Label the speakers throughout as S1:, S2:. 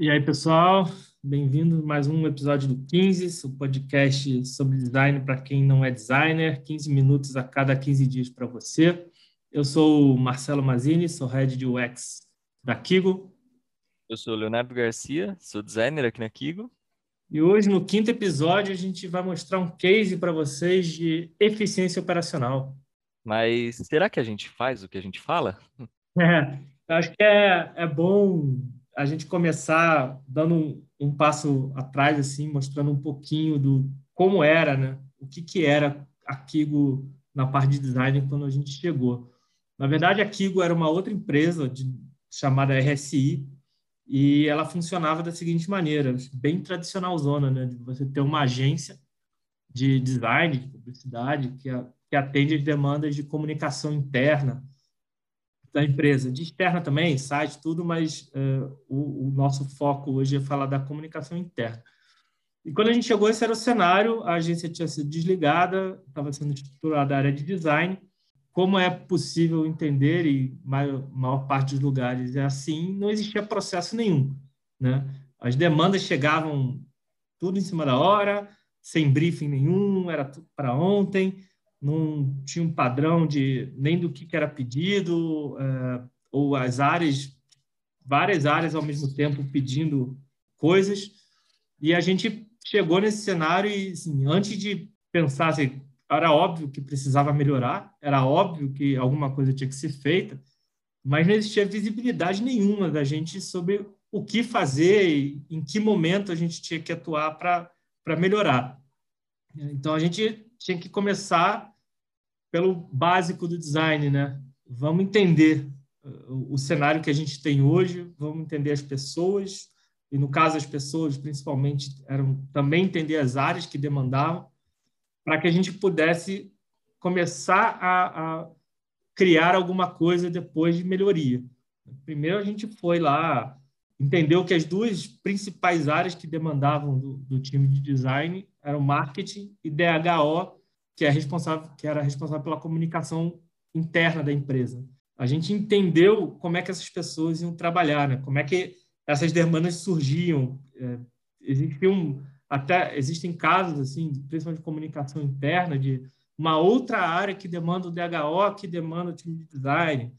S1: E aí, pessoal, bem-vindo a mais um episódio do 15, o podcast sobre design para quem não é designer, 15 minutos a cada 15 dias para você. Eu sou o Marcelo Mazini, sou head de UX da Kigo.
S2: Eu sou o Leonardo Garcia, sou designer aqui na Kigo.
S1: E hoje, no quinto episódio, a gente vai mostrar um case para vocês de eficiência operacional.
S2: Mas será que a gente faz o que a gente fala?
S1: É, acho que é, é bom a gente começar dando um, um, passo atrás, assim, mostrando um pouquinho do como era, né? O que, que era a Kigo na parte de design quando a gente chegou. Na verdade, a Kigo era uma outra empresa de, chamada RSI e ela funcionava da seguinte maneira, bem tradicional zona, né? De você ter uma agência de design, de publicidade, que, a, que atende as demandas de comunicação interna, da empresa, de externa também, site, tudo, mas uh, o, o, nosso foco hoje é falar da comunicação interna. E quando a gente chegou, esse era o cenário, a agência tinha sido desligada, estava sendo estruturada a área de design. Como é possível entender, e maior, maior parte dos lugares é assim, não existia processo nenhum. Né? As demandas chegavam tudo em cima da hora, sem briefing nenhum, era para ontem não tinha um padrão de nem do que, era pedido, é, ou as áreas, várias áreas ao mesmo tempo pedindo coisas. E a gente chegou nesse cenário e, assim, antes de pensar, assim, era óbvio que precisava melhorar, era óbvio que alguma coisa tinha que ser feita, mas não existia visibilidade nenhuma da gente sobre o que fazer e em que momento a gente tinha que atuar para melhorar. Então, a gente tinha que começar pelo básico do design, né? Vamos entender uh, o cenário que a gente tem hoje, vamos entender as pessoas, e no caso as pessoas principalmente eram também entender as áreas que demandavam, para que a gente pudesse começar a, a, criar alguma coisa depois de melhoria. Primeiro a gente foi lá, entendeu que as duas principais áreas que demandavam do, do time de design eram marketing e DHO, que é responsável, que era responsável pela comunicação interna da empresa. A gente entendeu como é que essas pessoas iam trabalhar, né? Como é que essas demandas surgiam. É, existiam até existem casos assim, principalmente de comunicação interna, de uma outra área que demanda o DHO, que demanda o time de design.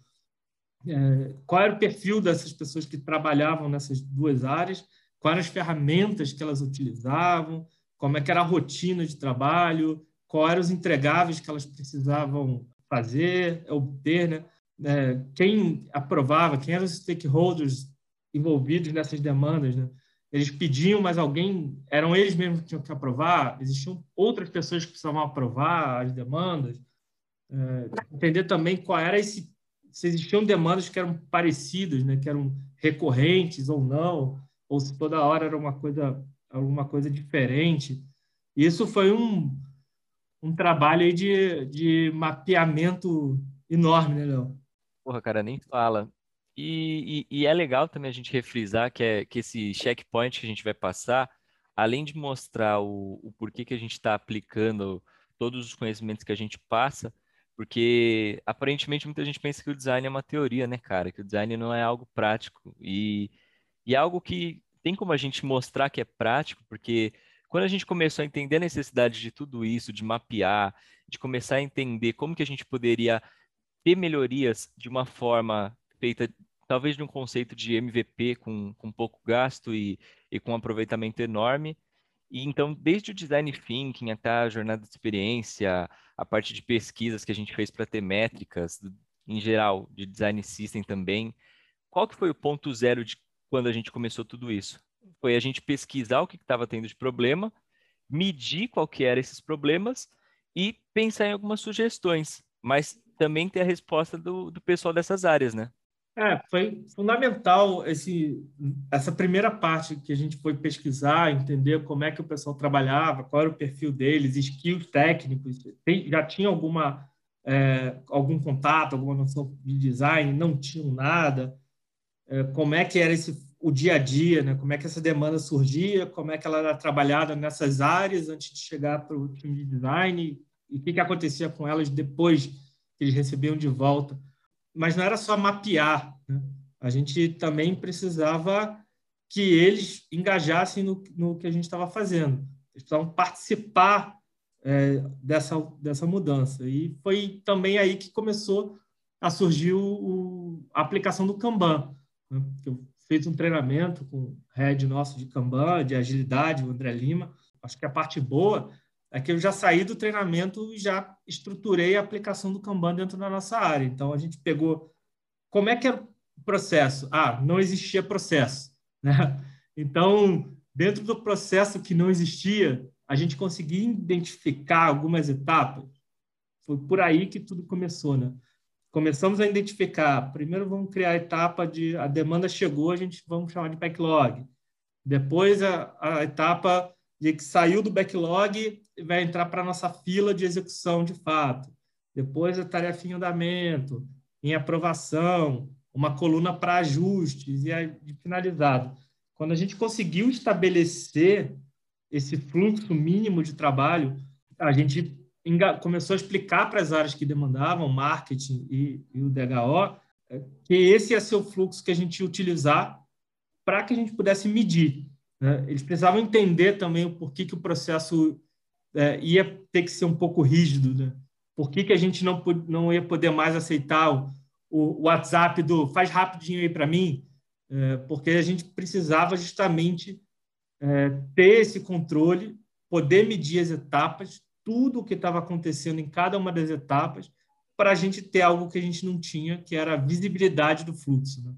S1: É, qual era o perfil dessas pessoas que trabalhavam nessas duas áreas? Quais eram as ferramentas que elas utilizavam? Como é que era a rotina de trabalho? Quais eram os entregáveis que elas precisavam fazer, obter, né? É, quem aprovava, quem eram os stakeholders envolvidos nessas demandas, né? Eles pediam, mas alguém, eram eles mesmos que tinham que aprovar, existiam outras pessoas que precisavam aprovar as demandas. É, entender também qual era esse, se existiam demandas que eram parecidas, né? Que eram recorrentes ou não, ou se toda hora era uma coisa, alguma coisa diferente. Isso foi um, um trabalho de, de mapeamento enorme, né, Léo?
S2: Porra, cara, nem fala. E, e, e, é legal também a gente refrisar que, é, que esse checkpoint que a gente vai passar, além de mostrar o, o porquê que a gente está aplicando todos os conhecimentos que a gente passa, porque aparentemente muita gente pensa que o design é uma teoria, né, cara? Que o design não é algo prático. E, e é algo que tem como a gente mostrar que é prático, porque quando a gente começou a entender a necessidade de tudo isso, de mapear, de começar a entender como que a gente poderia ter melhorias de uma forma feita, talvez de um conceito de MVP com, com pouco gasto e, e com um aproveitamento enorme. E então, desde o design thinking até a jornada de experiência, a parte de pesquisas que a gente fez para ter métricas, em geral, de design system também, qual que foi o ponto zero de quando a gente começou tudo isso? Foi a gente pesquisar o que estava tendo de problema, medir qual que eram esses problemas e pensar em algumas sugestões, mas também ter a resposta do, do pessoal dessas áreas, né?
S1: É, foi fundamental esse, essa primeira parte que a gente foi pesquisar, entender como é que o pessoal trabalhava, qual era o perfil deles, skills técnicos, tem, já tinha alguma é, algum contato, alguma noção de design, não tinham nada, é, como é que era esse o dia a dia, né? como é que essa demanda surgia, como é que ela era trabalhada nessas áreas antes de chegar para o time de design e o que, que acontecia com elas depois que eles recebiam de volta. Mas não era só mapear, né? a gente também precisava que eles engajassem no, no que a gente estava fazendo. Eles precisavam participar é, dessa, dessa mudança. E foi também aí que começou a surgir o, o a aplicação do Kanban. Né? Eu fiz um treinamento com o head nosso de Kanban, de agilidade, o André Lima. Acho que a parte boa é que eu já saí do treinamento e já estruturei a aplicação do Kanban dentro da nossa área. Então, a gente pegou como é que era o processo? Ah, não existia processo. Né? Então, dentro do processo que não existia, a gente conseguia identificar algumas etapas. Foi por aí que tudo começou. Né? Começamos a identificar. Primeiro, vamos criar a etapa de a demanda chegou, a gente vamos chamar de backlog. Depois, a, a etapa de que saiu do backlog e vai entrar para a nossa fila de execução de fato. Depois a tarefa em andamento, em aprovação, uma coluna para ajustes e finalizado. Quando a gente conseguiu estabelecer esse fluxo mínimo de trabalho, a gente começou a explicar para as áreas que demandavam, marketing e, e o DHO, é, que esse ia ser o fluxo que a gente ia utilizar para que a gente pudesse medir. Né? Eles precisavam entender também o porquê que o processo é, ia ter que ser um pouco rígido. Né? Por que, que a gente não, não ia poder mais aceitar o, o WhatsApp do faz rapidinho aí para mim? É, porque a gente precisava justamente é, ter esse controle, poder medir as etapas, tudo o que estava acontecendo em cada uma das etapas, para a gente ter algo que a gente não tinha, que era a visibilidade do fluxo. Né?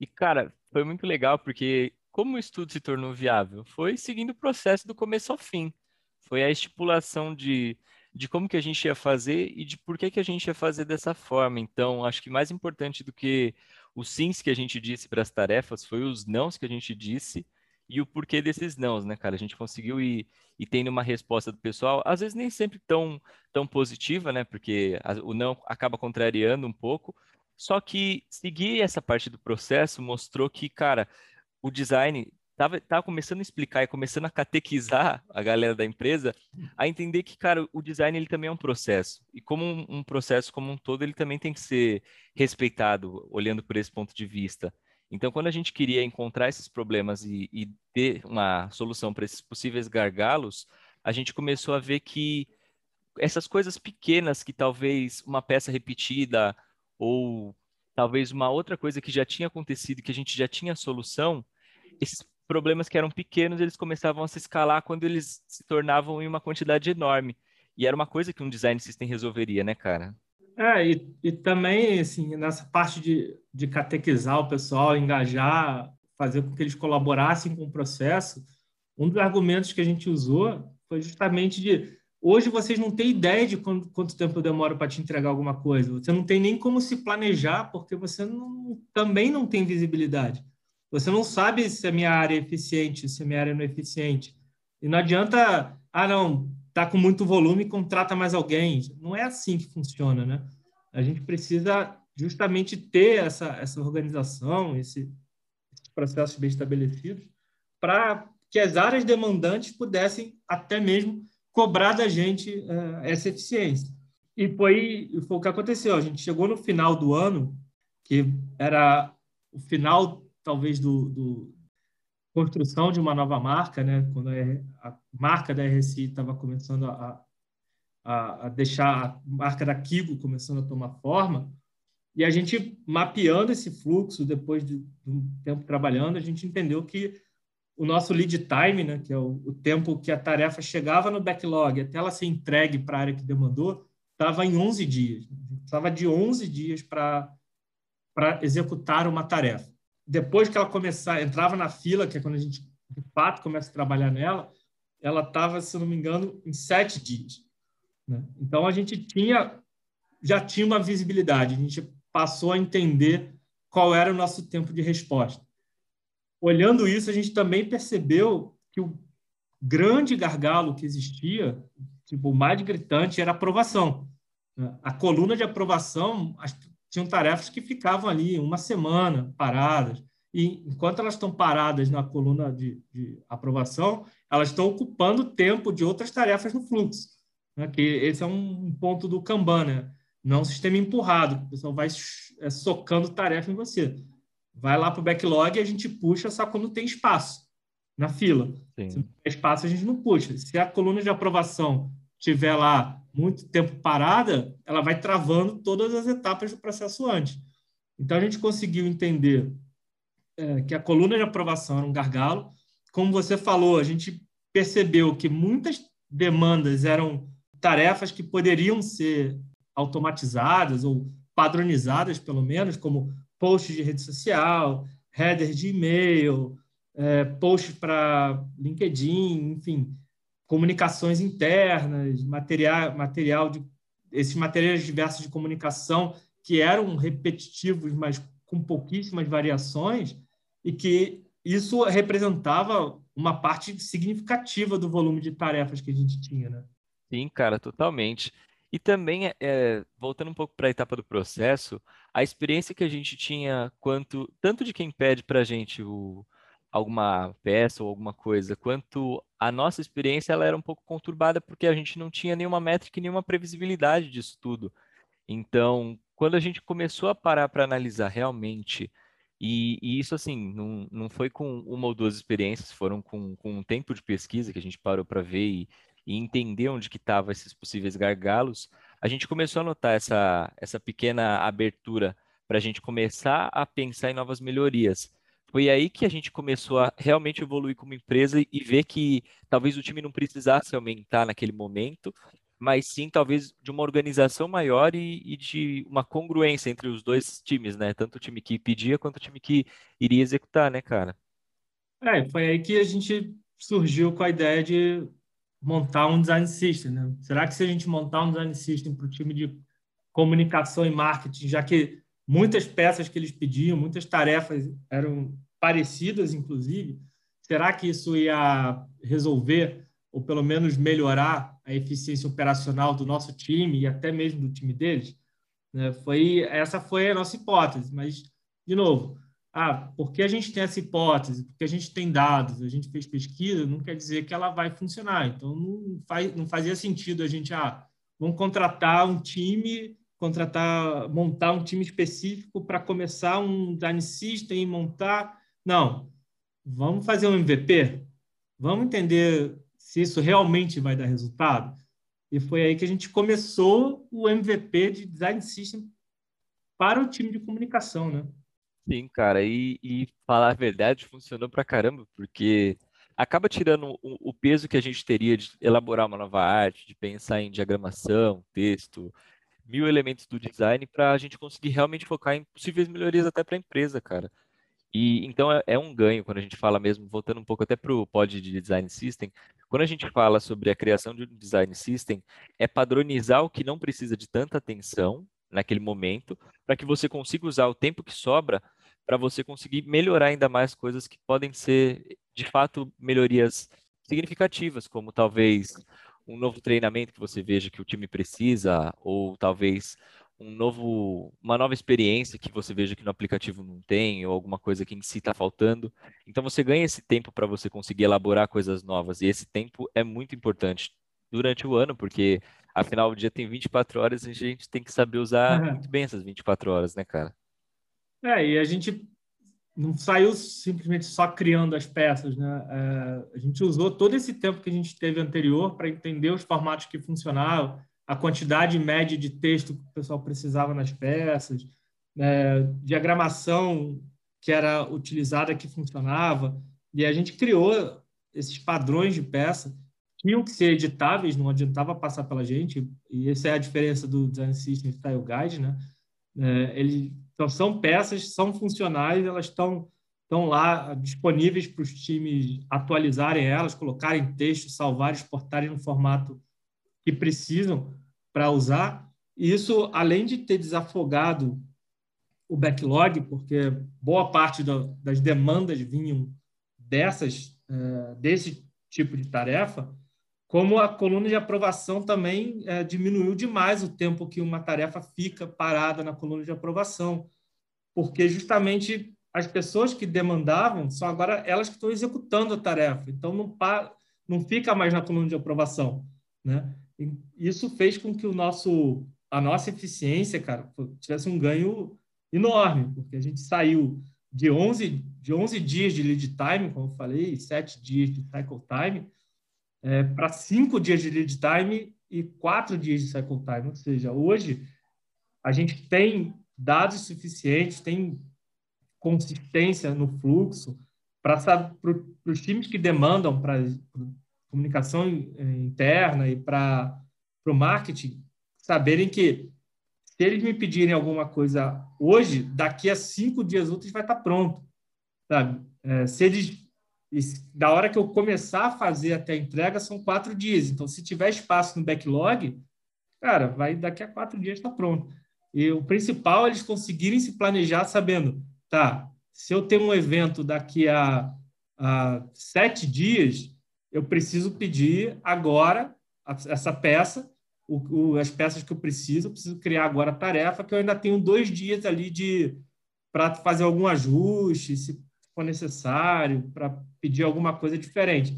S2: E, cara, foi muito legal, porque como o estudo se tornou viável? Foi seguindo o processo do começo ao fim. Foi a estipulação de, de como que a gente ia fazer e de por que, que a gente ia fazer dessa forma. Então, acho que mais importante do que os sims que a gente disse para as tarefas foi os nãos que a gente disse e o porquê desses nãos, né, cara? A gente conseguiu ir, ir tendo uma resposta do pessoal, às vezes nem sempre tão, tão positiva, né? Porque o não acaba contrariando um pouco. Só que seguir essa parte do processo mostrou que, cara, o design tava, tava começando a explicar e começando a catequizar a galera da empresa a entender que, cara, o design ele também é um processo. E como um, um processo como um todo, ele também tem que ser respeitado, olhando por esse ponto de vista. Então, quando a gente queria encontrar esses problemas e, e ter uma solução para esses possíveis gargalos, a gente começou a ver que essas coisas pequenas que talvez uma peça repetida ou talvez uma outra coisa que já tinha acontecido, que a gente já tinha solução, esses problemas que eram pequenos, eles começavam a se escalar quando eles se tornavam em uma quantidade enorme. E era uma coisa que um design system resolveria, né, cara?
S1: É, e, e também, assim, nessa parte de, de catequizar o pessoal, engajar, fazer com que eles colaborassem com o processo, um dos argumentos que a gente usou foi justamente de Hoje vocês não têm ideia de quanto, quanto tempo demora para te entregar alguma coisa. Você não tem nem como se planejar, porque você não, também não tem visibilidade. Você não sabe se a minha área é eficiente, se a minha área não é eficiente. E não adianta, ah, não, está com muito volume, contrata mais alguém. Não é assim que funciona, né? A gente precisa justamente ter essa, essa organização, esse, esses processos bem estabelecidos, para que as áreas demandantes pudessem até mesmo cobrar da gente uh, essa eficiência. E foi, foi o que aconteceu. A gente chegou no final do ano, que era o final, talvez, do, do construção de uma nova marca, né? quando a, marca da RSI estava começando a, a, a, deixar a marca da Kigo começando a tomar forma, e a gente mapeando esse fluxo depois de, de um tempo trabalhando, a gente entendeu que o nosso lead time, né, que é o, o, tempo que a tarefa chegava no backlog até ela ser entregue para a área que demandou, estava em 11 dias. Estava de 11 dias para executar uma tarefa. Depois que ela começar, entrava na fila, que é quando a gente de fato começa a trabalhar nela, ela estava, se não me engano, em sete dias. Né? Então a gente tinha já tinha uma visibilidade, a gente passou a entender qual era o nosso tempo de resposta olhando isso, a gente também percebeu que o grande gargalo que existia, tipo, o mais gritante, era a aprovação. A coluna de aprovação, tinham tarefas que ficavam ali uma semana paradas. E enquanto elas estão paradas na coluna de, de aprovação, elas estão ocupando tempo de outras tarefas no fluxo. Né? Que esse é um ponto do Kanban, né? não um sistema empurrado, o pessoal vai é, socando tarefa em você. vai lá para o backlog e a gente puxa só quando tem espaço na fila. Sim. Se não tem espaço, a gente não puxa. Se a coluna de aprovação tiver lá muito tempo parada, ela vai travando todas as etapas do processo antes. Então, a gente conseguiu entender é, que a coluna de aprovação era um gargalo. Como você falou, a gente percebeu que muitas demandas eram tarefas que poderiam ser automatizadas ou padronizadas, pelo menos, como posts de rede social, header de e-mail, é, posts para LinkedIn, enfim, comunicações internas, material, material de esses materiais diversos de comunicação que eram repetitivos, mas com pouquíssimas variações, e que isso representava uma parte significativa do volume de tarefas que a gente tinha, né?
S2: Sim, cara, totalmente. E também, é, voltando um pouco para a etapa do processo, a experiência que a gente tinha quanto tanto de quem pede para a gente o, alguma peça ou alguma coisa, quanto a nossa experiência ela era um pouco conturbada porque a gente não tinha nenhuma métrica e nenhuma previsibilidade disso tudo. Então, quando a gente começou a parar para analisar realmente, e, e, isso assim, não, não foi com uma ou duas experiências, foram com, com um tempo de pesquisa que a gente parou para ver e, e entender onde que estavam esses possíveis gargalos, a gente começou a notar essa, essa pequena abertura para a gente começar a pensar em novas melhorias. Foi aí que a gente começou a realmente evoluir como empresa e ver que talvez o time não precisasse aumentar naquele momento, mas sim talvez de uma organização maior e, e, de uma congruência entre os dois times, né? Tanto o time que pedia quanto o time que iria executar, né, cara?
S1: É, foi aí que a gente surgiu com a ideia de montar um design system, né? Será que se a gente montar um design system para o time de comunicação e marketing, já que muitas peças que eles pediam, muitas tarefas eram parecidas, inclusive, será que isso ia resolver ou pelo menos melhorar a eficiência operacional do nosso time e até mesmo do time deles? Né? Foi essa foi a nossa hipótese, mas de novo, ah, porque a gente tem essa hipótese, porque a gente tem dados, a gente fez pesquisa, não quer dizer que ela vai funcionar. Então não faz, não fazia sentido a gente ah, vamos contratar um time, contratar, montar um time específico para começar um design system e montar. Não, vamos fazer um MVP, vamos entender se isso realmente vai dar resultado? E foi aí que a gente começou o MVP de Design System para o time de comunicação, né?
S2: Sim, cara, e, e falar a verdade funcionou pra caramba, porque acaba tirando o, o peso que a gente teria de elaborar uma nova arte, de pensar em diagramação, texto, mil elementos do design para a gente conseguir realmente focar em possíveis melhorias até para a empresa, cara. E então é, é, um ganho quando a gente fala mesmo, voltando um pouco até para o pod de design system, quando a gente fala sobre a criação de um design system, é padronizar o que não precisa de tanta atenção naquele momento, para que você consiga usar o tempo que sobra para você conseguir melhorar ainda mais coisas que podem ser, de fato, melhorias significativas, como talvez um novo treinamento que você veja que o time precisa, ou talvez um novo, uma nova experiência que você veja que no aplicativo não tem, ou alguma coisa que em si está faltando. Então você ganha esse tempo para você conseguir elaborar coisas novas, e esse tempo é muito importante durante o ano, porque afinal o dia tem 24 horas e a gente tem que saber usar uhum. muito bem essas 24 horas, né, cara?
S1: É, e a gente não saiu simplesmente só criando as peças, né? É, a gente usou todo esse tempo que a gente teve anterior para entender os formatos que funcionavam, a quantidade média de texto que o pessoal precisava nas peças, né, diagramação que era utilizada que funcionava, e a gente criou esses padrões de peça, tinham que ser editáveis, não adiantava passar pela gente, e essa é a diferença do Design System Style Guide, né? É, ele, então, são peças, são funcionais, elas estão estão lá disponíveis para os times atualizarem elas, colocarem texto, salvar, exportarem no formato que precisam para usar. E isso, além de ter desafogado o backlog, porque boa parte do, das demandas vinham dessas, é, desse tipo de tarefa, como a coluna de aprovação também é, diminuiu demais o tempo que uma tarefa fica parada na coluna de aprovação, porque justamente as pessoas que demandavam são agora elas que estão executando a tarefa, então não, não fica mais na coluna de aprovação, né? Isso fez com que o nosso, a nossa eficiência, cara, tivesse um ganho enorme, porque a gente saiu de 11, de 11 dias de lead time, como eu falei, 7 dias de cycle time, é, para 5 dias de lead time e 4 dias de cycle time. Ou seja, hoje a gente tem dados suficientes, tem consistência no fluxo para os times que demandam para comunicação eh, interna e para o marketing saberem que se eles me pedirem alguma coisa hoje, daqui a cinco dias úteis vai estar pronto. Sabe? É, se eles, da hora que eu começar a fazer até a entrega, são quatro dias. Então, se tiver espaço no backlog, cara, vai daqui a quatro dias estar pronto. E o principal é eles conseguirem se planejar sabendo, tá, se eu tenho um evento daqui a, a sete dias, eu preciso pedir agora essa peça, o, o, as peças que eu preciso, eu preciso criar agora a tarefa, que eu ainda tenho dois dias ali de para fazer algum ajuste, se for necessário, para pedir alguma coisa diferente.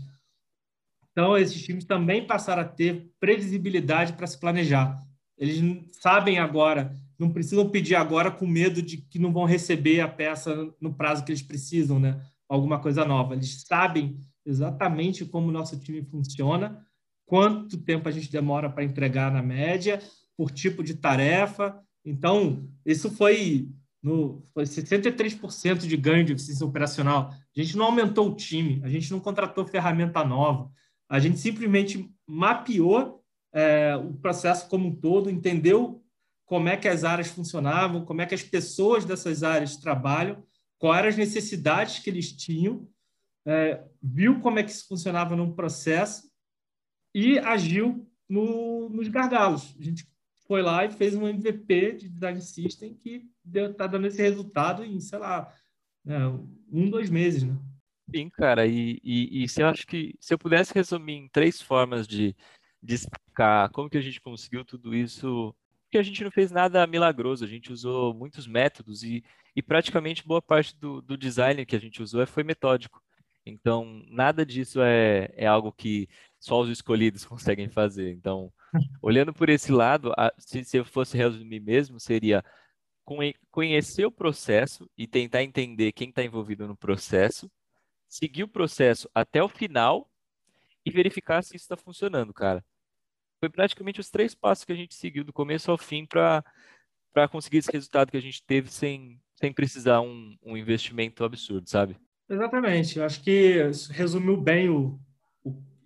S1: Então, esses times também passaram a ter previsibilidade para se planejar. Eles sabem agora, não precisam pedir agora com medo de que não vão receber a peça no prazo que eles precisam, né? Alguma coisa nova. Eles sabem exatamente como o nosso time funciona, quanto tempo a gente demora para entregar na média, por tipo de tarefa. Então, isso foi no foi 63% de ganho de eficiência operacional. A gente não aumentou o time, a gente não contratou ferramenta nova, a gente simplesmente mapeou é, o processo como um todo, entendeu como é que as áreas funcionavam, como é que as pessoas dessas áreas trabalham, quais eram as necessidades que eles tinham, é, viu como é que isso funcionava num processo e agiu no, nos gargalos. A gente foi lá e fez um MVP de design system que está dando esse resultado em, sei lá, é, um, dois meses, né?
S2: Sim, cara, e, e, e se eu acho que se eu pudesse resumir em três formas de, de explicar como que a gente conseguiu tudo isso, porque a gente não fez nada milagroso, a gente usou muitos métodos e, e praticamente boa parte do, do design que a gente usou foi metódico. Então, nada disso é, é algo que só os escolhidos conseguem fazer. Então, olhando por esse lado, a, se, se eu fosse resumir mesmo, seria conhecer o processo e tentar entender quem está envolvido no processo, seguir o processo até o final e verificar se isso está funcionando, cara foi praticamente os três passos que a gente seguiu do começo ao fim para para conseguir esse resultado que a gente teve sem, sem precisar um, um investimento absurdo, sabe?
S1: Exatamente. Eu acho que resumiu bem o, o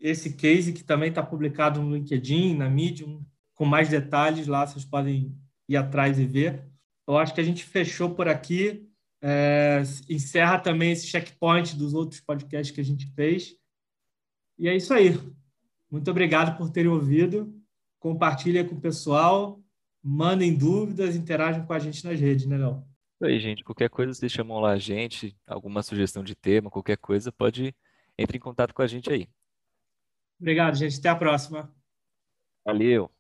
S1: esse case que também está publicado no LinkedIn, na Medium, com mais detalhes lá, vocês podem ir atrás e ver. Eu acho que a gente fechou por aqui. É, encerra também esse checkpoint dos outros podcasts que a gente fez. E é isso aí. Muito obrigado por terem ouvido. Compartilha com o pessoal, mandem dúvidas, interajam com a gente nas redes, né, Léo?
S2: Isso aí, gente. Qualquer coisa, vocês chamam lá a gente, alguma sugestão de tema, qualquer coisa, pode entre em contato com a gente aí.
S1: Obrigado, gente. Até a próxima.
S2: Valeu.